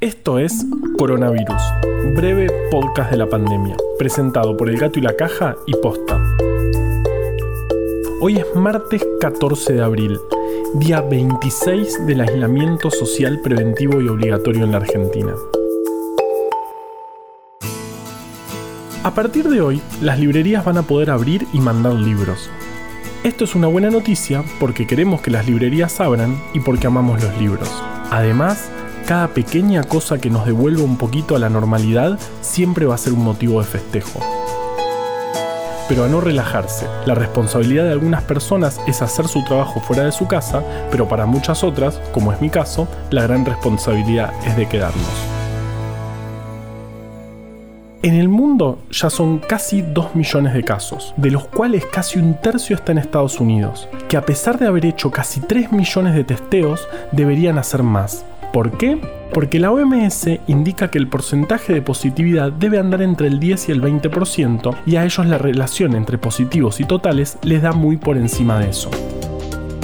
Esto es Coronavirus, breve podcast de la pandemia, presentado por El Gato y la Caja y Posta. Hoy es martes 14 de abril, día 26 del aislamiento social preventivo y obligatorio en la Argentina. A partir de hoy, las librerías van a poder abrir y mandar libros. Esto es una buena noticia porque queremos que las librerías abran y porque amamos los libros. Además, cada pequeña cosa que nos devuelva un poquito a la normalidad siempre va a ser un motivo de festejo. Pero a no relajarse, la responsabilidad de algunas personas es hacer su trabajo fuera de su casa, pero para muchas otras, como es mi caso, la gran responsabilidad es de quedarnos. En el mundo ya son casi 2 millones de casos, de los cuales casi un tercio está en Estados Unidos, que a pesar de haber hecho casi 3 millones de testeos, deberían hacer más, ¿Por qué? Porque la OMS indica que el porcentaje de positividad debe andar entre el 10 y el 20% y a ellos la relación entre positivos y totales les da muy por encima de eso.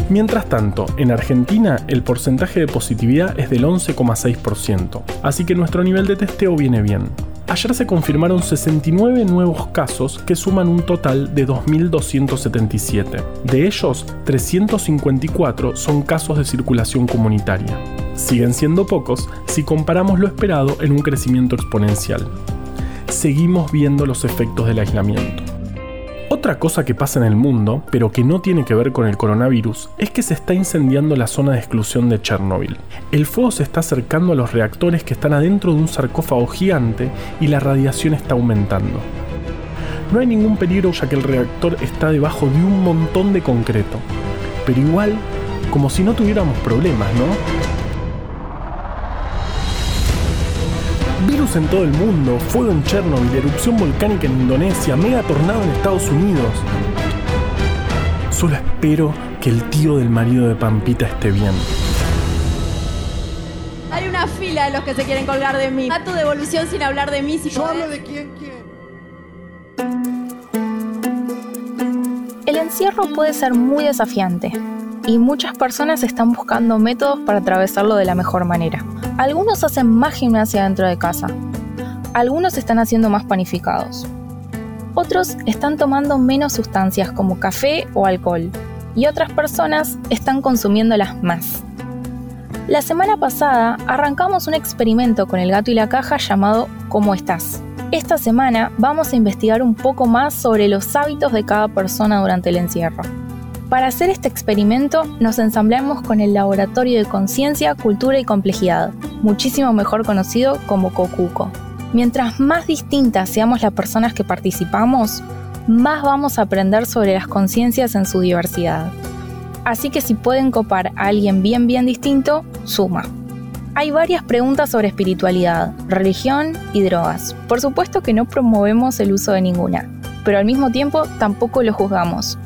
Mientras tanto, en Argentina el porcentaje de positividad es del 11,6%, así que nuestro nivel de testeo viene bien. Ayer se confirmaron 69 nuevos casos que suman un total de 2.277. De ellos, 354 son casos de circulación comunitaria siguen siendo pocos si comparamos lo esperado en un crecimiento exponencial. Seguimos viendo los efectos del aislamiento. Otra cosa que pasa en el mundo, pero que no tiene que ver con el coronavirus, es que se está incendiando la zona de exclusión de Chernobyl. El fuego se está acercando a los reactores que están adentro de un sarcófago gigante y la radiación está aumentando. No hay ningún peligro ya que el reactor está debajo de un montón de concreto, pero igual, como si no tuviéramos problemas, ¿no? En todo el mundo, fuego en Chernobyl, erupción volcánica en Indonesia, mega tornado en Estados Unidos. Solo espero que el tío del marido de Pampita esté bien. Hay una fila de los que se quieren colgar de mí. A tu devolución sin hablar de mí. Si Yo hablo de quién quién. El encierro puede ser muy desafiante y muchas personas están buscando métodos para atravesarlo de la mejor manera. Algunos hacen más gimnasia dentro de casa. Algunos están haciendo más panificados. Otros están tomando menos sustancias como café o alcohol. Y otras personas están consumiéndolas más. La semana pasada arrancamos un experimento con el gato y la caja llamado ¿Cómo estás? Esta semana vamos a investigar un poco más sobre los hábitos de cada persona durante el encierro. Para hacer este experimento nos ensamblamos con el Laboratorio de Conciencia, Cultura y Complejidad, muchísimo mejor conocido como COCUCO. Mientras más distintas seamos las personas que participamos, más vamos a aprender sobre las conciencias en su diversidad. Así que si pueden copar a alguien bien bien distinto, suma. Hay varias preguntas sobre espiritualidad, religión y drogas. Por supuesto que no promovemos el uso de ninguna, pero al mismo tiempo tampoco lo juzgamos.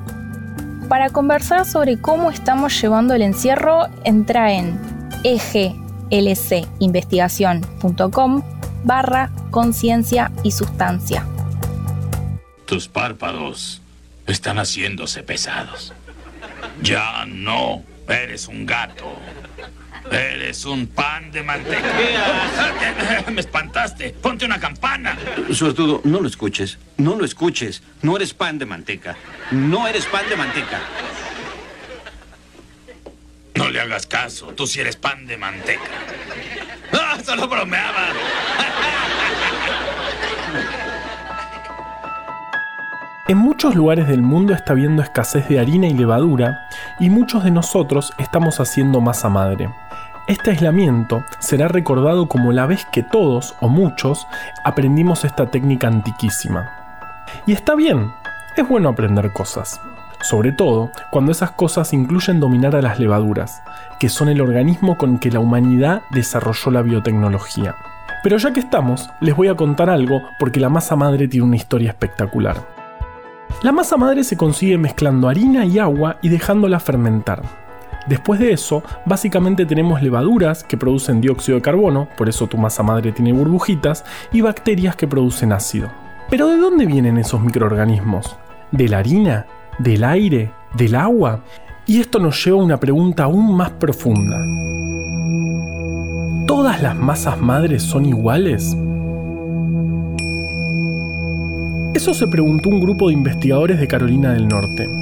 Para conversar sobre cómo estamos llevando el encierro, entra en eglcinvestigación.com barra conciencia y sustancia. Tus párpados están haciéndose pesados. Ya no, eres un gato. Eres un pan de manteca. Me espantaste. Ponte una campana. Suertudo, no lo escuches. No lo escuches. No eres pan de manteca. No eres pan de manteca. No le hagas caso. Tú sí eres pan de manteca. ¡Ah! Solo bromeaba. En muchos lugares del mundo está habiendo escasez de harina y levadura y muchos de nosotros estamos haciendo masa madre. Este aislamiento será recordado como la vez que todos, o muchos, aprendimos esta técnica antiquísima. Y está bien, es bueno aprender cosas. Sobre todo cuando esas cosas incluyen dominar a las levaduras, que son el organismo con que la humanidad desarrolló la biotecnología. Pero ya que estamos, les voy a contar algo porque la masa madre tiene una historia espectacular. La masa madre se consigue mezclando harina y agua y dejándola fermentar. Después de eso, básicamente tenemos levaduras que producen dióxido de carbono, por eso tu masa madre tiene burbujitas, y bacterias que producen ácido. Pero ¿de dónde vienen esos microorganismos? ¿De la harina? ¿Del aire? ¿Del agua? Y esto nos lleva a una pregunta aún más profunda. ¿Todas las masas madres son iguales? Eso se preguntó un grupo de investigadores de Carolina del Norte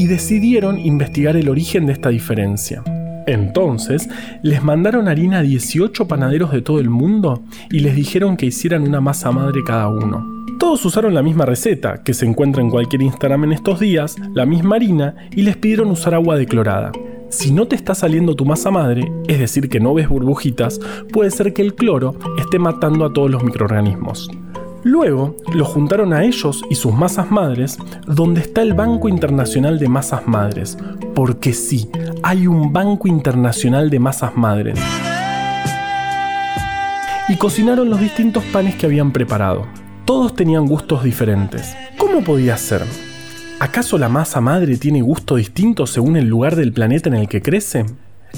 y decidieron investigar el origen de esta diferencia. Entonces, les mandaron harina a 18 panaderos de todo el mundo y les dijeron que hicieran una masa madre cada uno. Todos usaron la misma receta, que se encuentra en cualquier Instagram en estos días, la misma harina, y les pidieron usar agua declorada. Si no te está saliendo tu masa madre, es decir, que no ves burbujitas, puede ser que el cloro esté matando a todos los microorganismos. Luego lo juntaron a ellos y sus masas madres, donde está el Banco Internacional de Masas Madres, porque sí, hay un Banco Internacional de Masas Madres. Y cocinaron los distintos panes que habían preparado. Todos tenían gustos diferentes. ¿Cómo podía ser? ¿Acaso la masa madre tiene gusto distinto según el lugar del planeta en el que crece?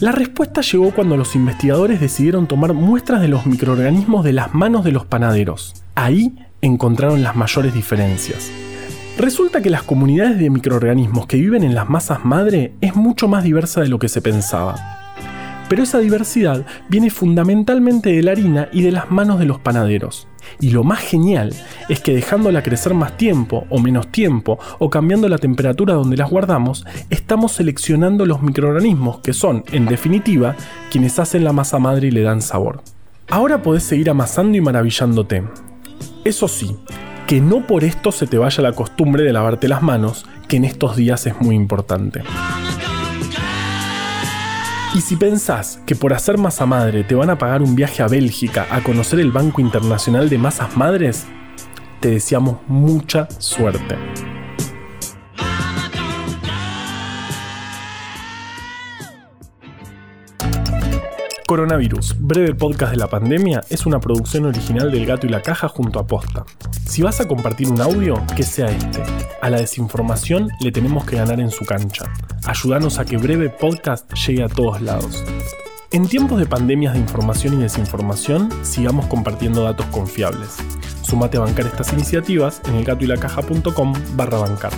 La respuesta llegó cuando los investigadores decidieron tomar muestras de los microorganismos de las manos de los panaderos. Ahí encontraron las mayores diferencias. Resulta que las comunidades de microorganismos que viven en las masas madre es mucho más diversa de lo que se pensaba. Pero esa diversidad viene fundamentalmente de la harina y de las manos de los panaderos. Y lo más genial es que dejándola crecer más tiempo o menos tiempo o cambiando la temperatura donde las guardamos, estamos seleccionando los microorganismos que son, en definitiva, quienes hacen la masa madre y le dan sabor. Ahora podés seguir amasando y maravillándote. Eso sí, que no por esto se te vaya la costumbre de lavarte las manos, que en estos días es muy importante. Y si pensás que por hacer masa madre te van a pagar un viaje a Bélgica a conocer el Banco Internacional de Masas Madres, te deseamos mucha suerte. Coronavirus, breve podcast de la pandemia, es una producción original del Gato y la Caja junto a Posta. Si vas a compartir un audio, que sea este. A la desinformación le tenemos que ganar en su cancha. Ayúdanos a que breve podcast llegue a todos lados. En tiempos de pandemias de información y desinformación, sigamos compartiendo datos confiables. Sumate a bancar estas iniciativas en elgatoylacaja.com barra bancar.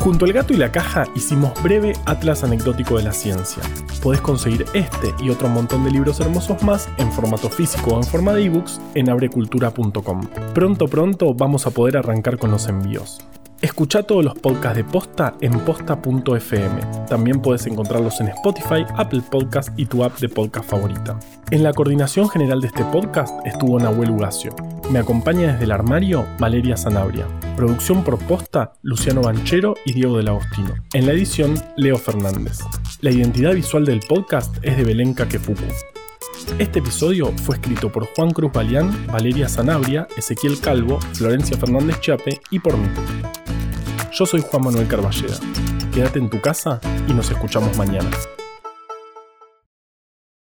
Junto al gato y la caja hicimos breve Atlas Anecdótico de la Ciencia. Podés conseguir este y otro montón de libros hermosos más en formato físico o en forma de ebooks en abrecultura.com. Pronto pronto vamos a poder arrancar con los envíos. Escucha todos los podcasts de Posta en posta.fm. También puedes encontrarlos en Spotify, Apple Podcast y tu app de podcast favorita. En la coordinación general de este podcast estuvo Nahuel Ugacio. Me acompaña desde el armario Valeria Sanabria. Producción por Posta, Luciano Banchero y Diego del Agostino. En la edición, Leo Fernández. La identidad visual del podcast es de Belén Kakefuku. Este episodio fue escrito por Juan Cruz Balián, Valeria Sanabria, Ezequiel Calvo, Florencia Fernández Chape y por mí. Yo soy Juan Manuel Carballeda. Quédate en tu casa y nos escuchamos mañana.